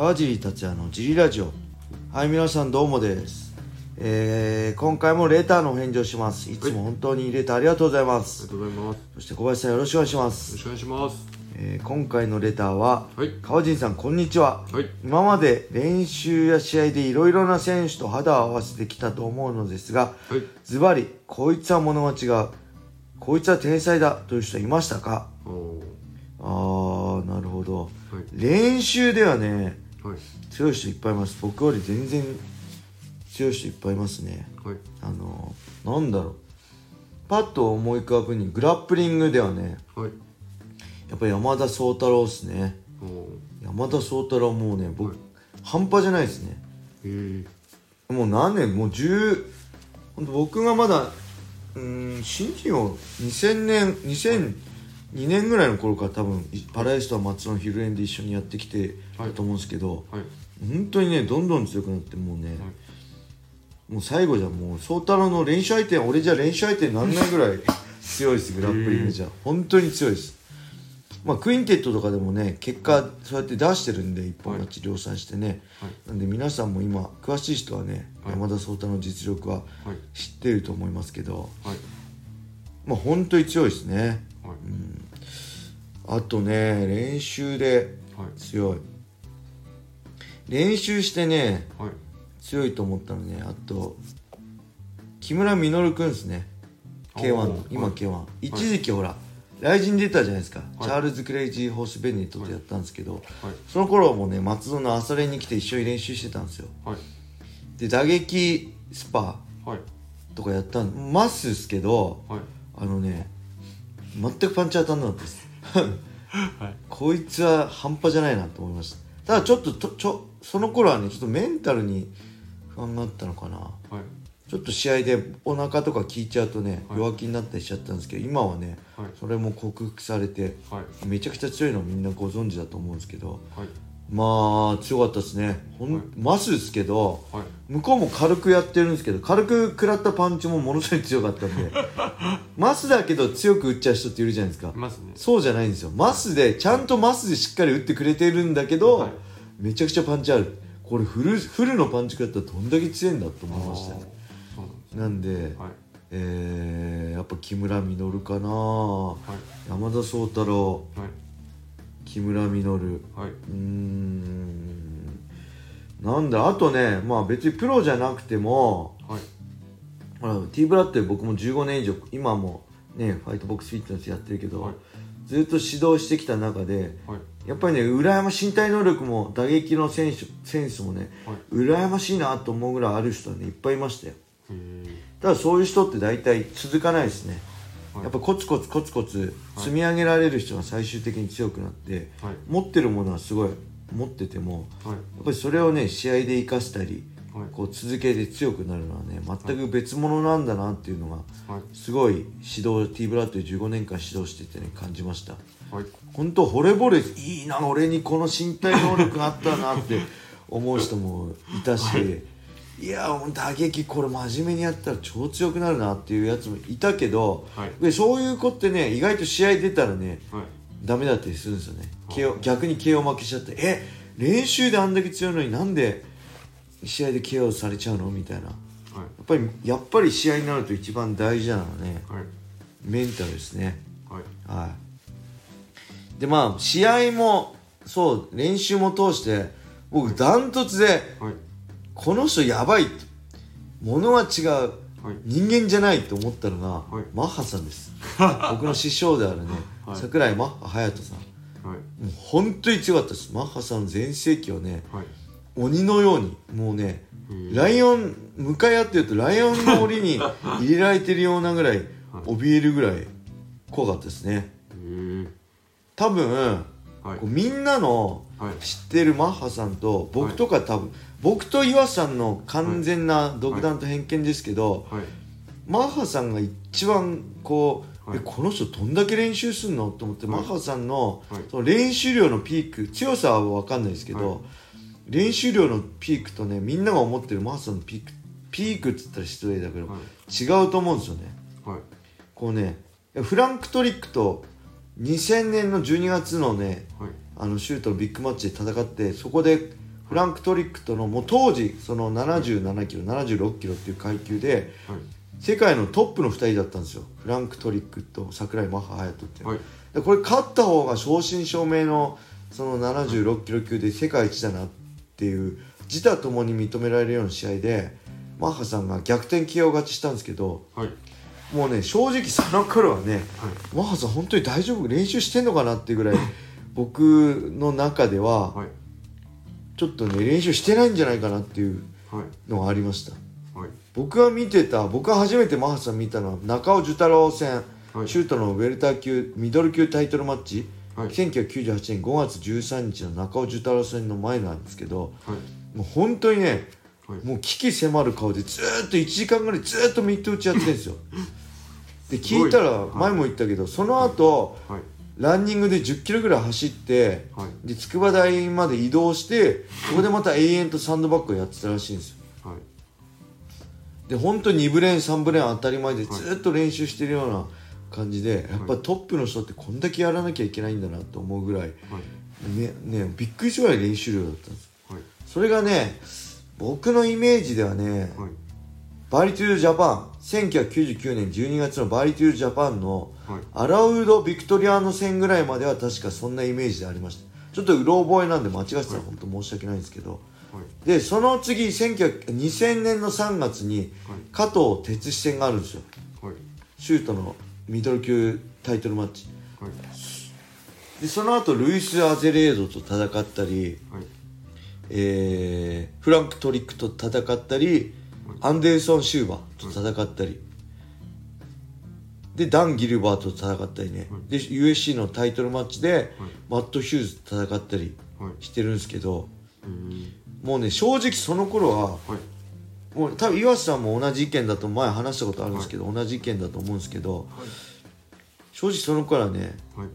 川尻達也のジリラジオはい皆さんどうもですえー、今回もレターのお返事をしますいつも本当にレターありがとうございまありす、がとうございます。よそして小林さんよろしくお願いしまろす、しくお願いします。えー今回のレターは、はい川尻さんこんにちは、はい。今まで練習や試合でいろいろな選手と肌を合わせてきたと思うのですがはい。ズバリこいつは物が違うこいつは天才だという人はいましたか？おあーなるほどーはい。練習ではねはい。強い人いっぱいいます。僕より全然強い人いっぱいいますね。はい。あのなんだろう。パッと思い浮かぶにグラップリングではね。はい。やっぱり山田宗太郎っすね。山田宗太郎もうね僕、はい。半端じゃないですね。えー。もう何年？もう10ほんと僕がまだうーん新人を2000年2002年ぐらいの頃から多分いパラエストは松野ヒルエンで一緒にやってきてたと思うんですけど、はい。本当にねどんどん強くなってもうね、もう最後じゃもう宗太郎の練習相手俺じゃ練習相手になんないぐらい 強いですグラップリングじゃ本当に強いですまあクインテットとかでもね結果そうやって出してるんで一本勝ち量産してね、はい。なんで皆さんも今詳しい人はね、はい山田宗太郎の実力ははい。知っていると思いますけどはい。まあ本当に強いですねはい。あとね練習ではい。強い練習してねはい。強いと思ったのねあと木村稔くんですね K1 の今はい K1、一時期ほら雷神出たじゃないですか、はいチャールズ・クレイジー・ホース・ベネットとやったんですけど、はい。その頃もね松戸の朝練に来て一緒に練習してたんですよはい。で打撃スパはい。とかやったんますですけどはい。あのね全くパンチ当たんなかったですはい。こいつは半端じゃないなと思いましたただちょっととちょその頃はねちょっとメンタルに不安があったのかなはい。ちょっと試合でお腹とか効いちゃうとね、はい弱気になったりしちゃったんですけど今はねはい。それも克服されてはい。めちゃくちゃ強いのみんなご存知だと思うんですけどはい。まあ強かったですね。ほん、はい。マスですけどはい。向こうも軽くやってるんですけど軽く食らったパンチもものすごい強かったんで。マスだけど強く打っちゃう人っているじゃないですか。ね。そうじゃないんですよ。マスでちゃんとマスでしっかり打ってくれてるんだけど、はい。めちゃくちゃパンチある。これフルフルのパンチ食らったらどんだけ強いんだと思いました。ね。なんではい。えーやっぱ木村稔かな。はい。山田宗太郎。はい。木村稔うんなんだあとねまあ別にプロじゃなくてもはい。T ブラって僕も15年以上今もねファイトボックスフィットネスやってるけど、はいずっと指導してきた中ではい。やっぱりね羨ましい身体能力も打撃の選手センスもねはい。羨ましいなと思うぐらいある人はねいっぱいいましたよただそういう人って大体続かないですね、はいやっぱコツコツコツコツ積み上げられる人が最終的に強くなって、はい。持ってるものはすごい持っててもはい。やっぱりそれをね試合で生かしたりはい。こう続けて強くなるのはね全く別物なんだなっていうのがはい。すごい指導 T ブラッドで15年間指導しててね感じましたはい。本当惚れ惚れいいな俺にこの身体能力があったなって 思う人もいたし、い、や打撃これ真面目にやったら超強くなるなっていうやつもいたけど、はいでそういう子ってね意外と試合出たらねはい。ダメだったりするんですよね KO 逆に KO 負けしちゃってえ練習であんだけ強いのになんで試合で KO されちゃうのみたいなやはい。っぱりやっぱり試合になると一番大事なのはねはい。メンタルですねはい。はい。で、まあ、試合も、そう、練習も通して、僕、ダントツで、はい。この人やばいと。物は違う。はい。人間じゃないと思ったのが、はいマッハさんです。僕の師匠であるね、はい桜井マッハ隼人さん。はい。もう本当に強かったです。マッハさんの全盛期はね、はい。鬼のように、もうね、ライオン、向かい合ってるとライオンの檻に 入れられてるようなぐらい、怯えるぐらい怖かったですね。多分、はいこう。みんなのはい。知ってるマッハさんと僕とか多分、僕と岩さんの完全な独断と偏見ですけど、はい。マッハさんが一番こう、はい。えこの人どんだけ練習すんのと思って、はい。マッハさんのはい。その練習量のピーク強さは分かんないですけど、はい。練習量のピークとねみんなが思ってるマッハさんのピークピークって言ったら失礼だけど、はい。違うと思うんですよね。はい。こうねフランクトリックと2000年の12月のねはい。あのシュートのビッグマッチで戦ってそこでフランク・トリックとのもう当時その77キロ76キロっていう階級ではい。世界のトップの2人だったんですよ。フランク・トリックと桜井マッハ隼人って。ははい。でこれ勝った方が正真正銘のその76キロ級で世界一だなっていう自他ともに認められるような試合でマッハさんが逆転 KO 勝ちしたんですけどはいもうね正直その頃はねはい。マッハさん本当に大丈夫？練習してんのかなっていうぐらい 僕の中でははい。ちょっとね練習してないんじゃないかなっていうはい。のがありました。はい。僕が見てた僕が初めてマッハさん見たのは中尾寿太郎戦、はい。シュートのウェルター級ミドル級タイトルマッチ、はい。1998年5月13日の中尾寿太郎戦の前なんですけどはい。もう本当にねはい。もう危機迫る顔でずーっと1時間ぐらいずーっとミット打ちやってるんですよ で聞いたら前も言ったけどその後はい。ランニングで1 0キロぐらい走ってはい。で筑波大まで移動してそこでまた永遠とサンドバッグをやってたらしいんですよ。はい。で本当に2部練3部練当たり前でずっと練習してるような感じで、やっぱトップの人ってこんだけやらなきゃいけないんだなと思うぐらい、はい。ねね、びっくりするぐらい練習量だったんです。はい。それがね僕のイメージではね、はい。バーリトゥードジャパン1999年12月のバーリトゥードジャパンのはい。アラウド・ビクトリアーノ戦ぐらいまでは確かそんなイメージでありました。ちょっとうろ覚えなんで間違ってたら本当申し訳ないんですけど、はい。でその次1900 2000年の3月にはい。加藤哲司戦があるんですよ。はい。シュートのミドル級タイトルマッチ。はい。でその後ルイス・アゼレードと戦ったり、はい。えーフランク・トリックと戦ったりアンデルソン・シューバーと戦ったり。でダン・ギルバートと戦ったりね。で USC のタイトルマッチでマット・ヒューズと戦ったりはいしてるんですけどもうね正直その頃ははい。もう多分岩瀬さんも同じ意見だと前話したことあるんですけど、同じ意見だと思うんですけど正直その頃はねはい。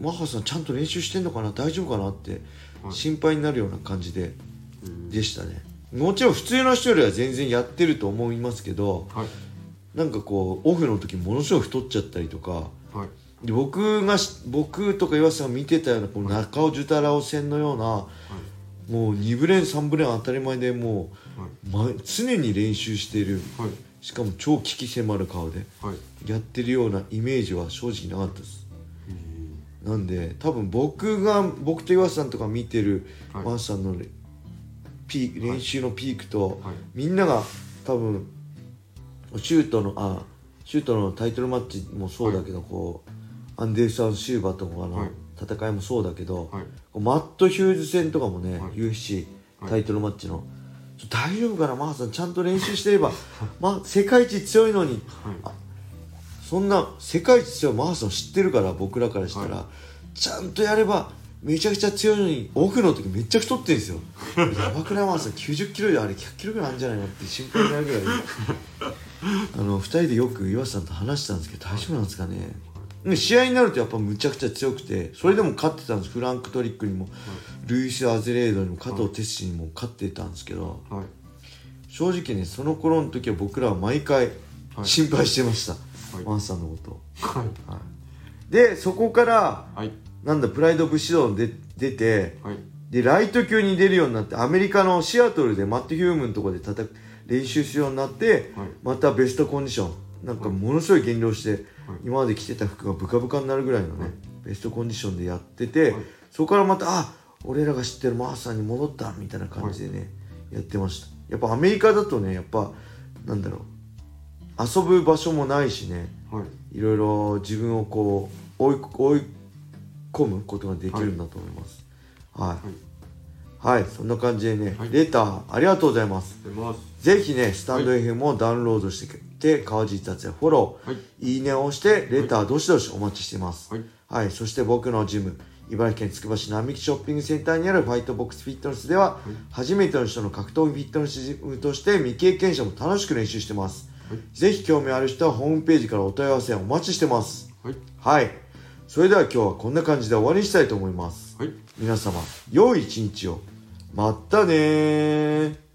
マッハさんちゃんと練習してんのかな大丈夫かなってはい。心配になるような感じででしたねもちろん普通の人よりは全然やってると思いますけどはい。なんかこうオフの時ものすごい太っちゃったりとかはい。で僕がし僕とか岩瀬さんが見てたようなこの中尾寿太郎戦のようなはい。もう2ブレーン3ブレーン当たり前でもはう、ま、常に練習している。いはい。しかも超危機迫る顔ではい。やってるようなイメージは正直なかったです。なんで多分僕が僕と岩瀬さんとか見てるはい。マースさんのレピーク練習のピークと、はい。みんなが多分シュートのあシュートのタイトルマッチもそうだけど、こうアンデルソン・シューバーとかのはい。戦いもそうだけど、マット・ヒューズ戦とかもね、はい。UFC はい。タイトルマッチの、大丈夫かなマーさんちゃんと練習してれば、まあ、世界一強いのに。はい。そんな世界一強いマーさん知ってるから僕らからしたら、はちゃんとやればめちゃくちゃ強いのにオフの時めっちゃ太ってるんですよ。やばくないマーさん90キロであれ100キロぐらいあるんじゃないのって心配になるぐらい。あの2人でよく岩瀬さんと話したんですけど大丈夫なんですかね、で試合になるとやっぱむちゃくちゃ強くてそれでも勝ってたんです。フランク・トリックにも、ルイス・アゼレードにも加藤哲司にも勝ってたんですけど、はい。正直ねその頃の時は僕らは毎回はい。心配してました、はい。マーさんのことを、はい。はい、でそこからはいなんだプライド武士道で出てはい。でライト級に出るようになってアメリカのシアトルでマット・ヒュームのところで叩く練習するようになって、はい。またベストコンディション。なんかものすごい減量して、はい。今まで着てた服がブカブカになるぐらいのね、はい。ベストコンディションでやってて、はい。そこからまたあ俺らが知ってるマーさんに戻ったみたいな感じでね、やってました。やっぱアメリカだとねやっぱなんだろう遊ぶ場所もないしねはい。いろいろ自分をこう追い追い込むことができるんだと思います。はい、はい。そんな感じでね、はい。レターありがとうございます。ぜひねスタンド FM をダウンロードしてて川尻達也フォロー、はい。いいねを押してレターどしどしお待ちしてます。はい。はい、そして僕のジム茨城県つくば市並木ショッピングセンターにあるファイトボックスフィットネスでは、初めての人の格闘技フィットネスジムとして未経験者も楽しく練習してます、はい。ぜひ興味ある人はホームページからお問い合わせお待ちしてます。はい。はいそれでは今日はこんな感じで終わりにしたいと思います。はい。皆様良い一日を。またねー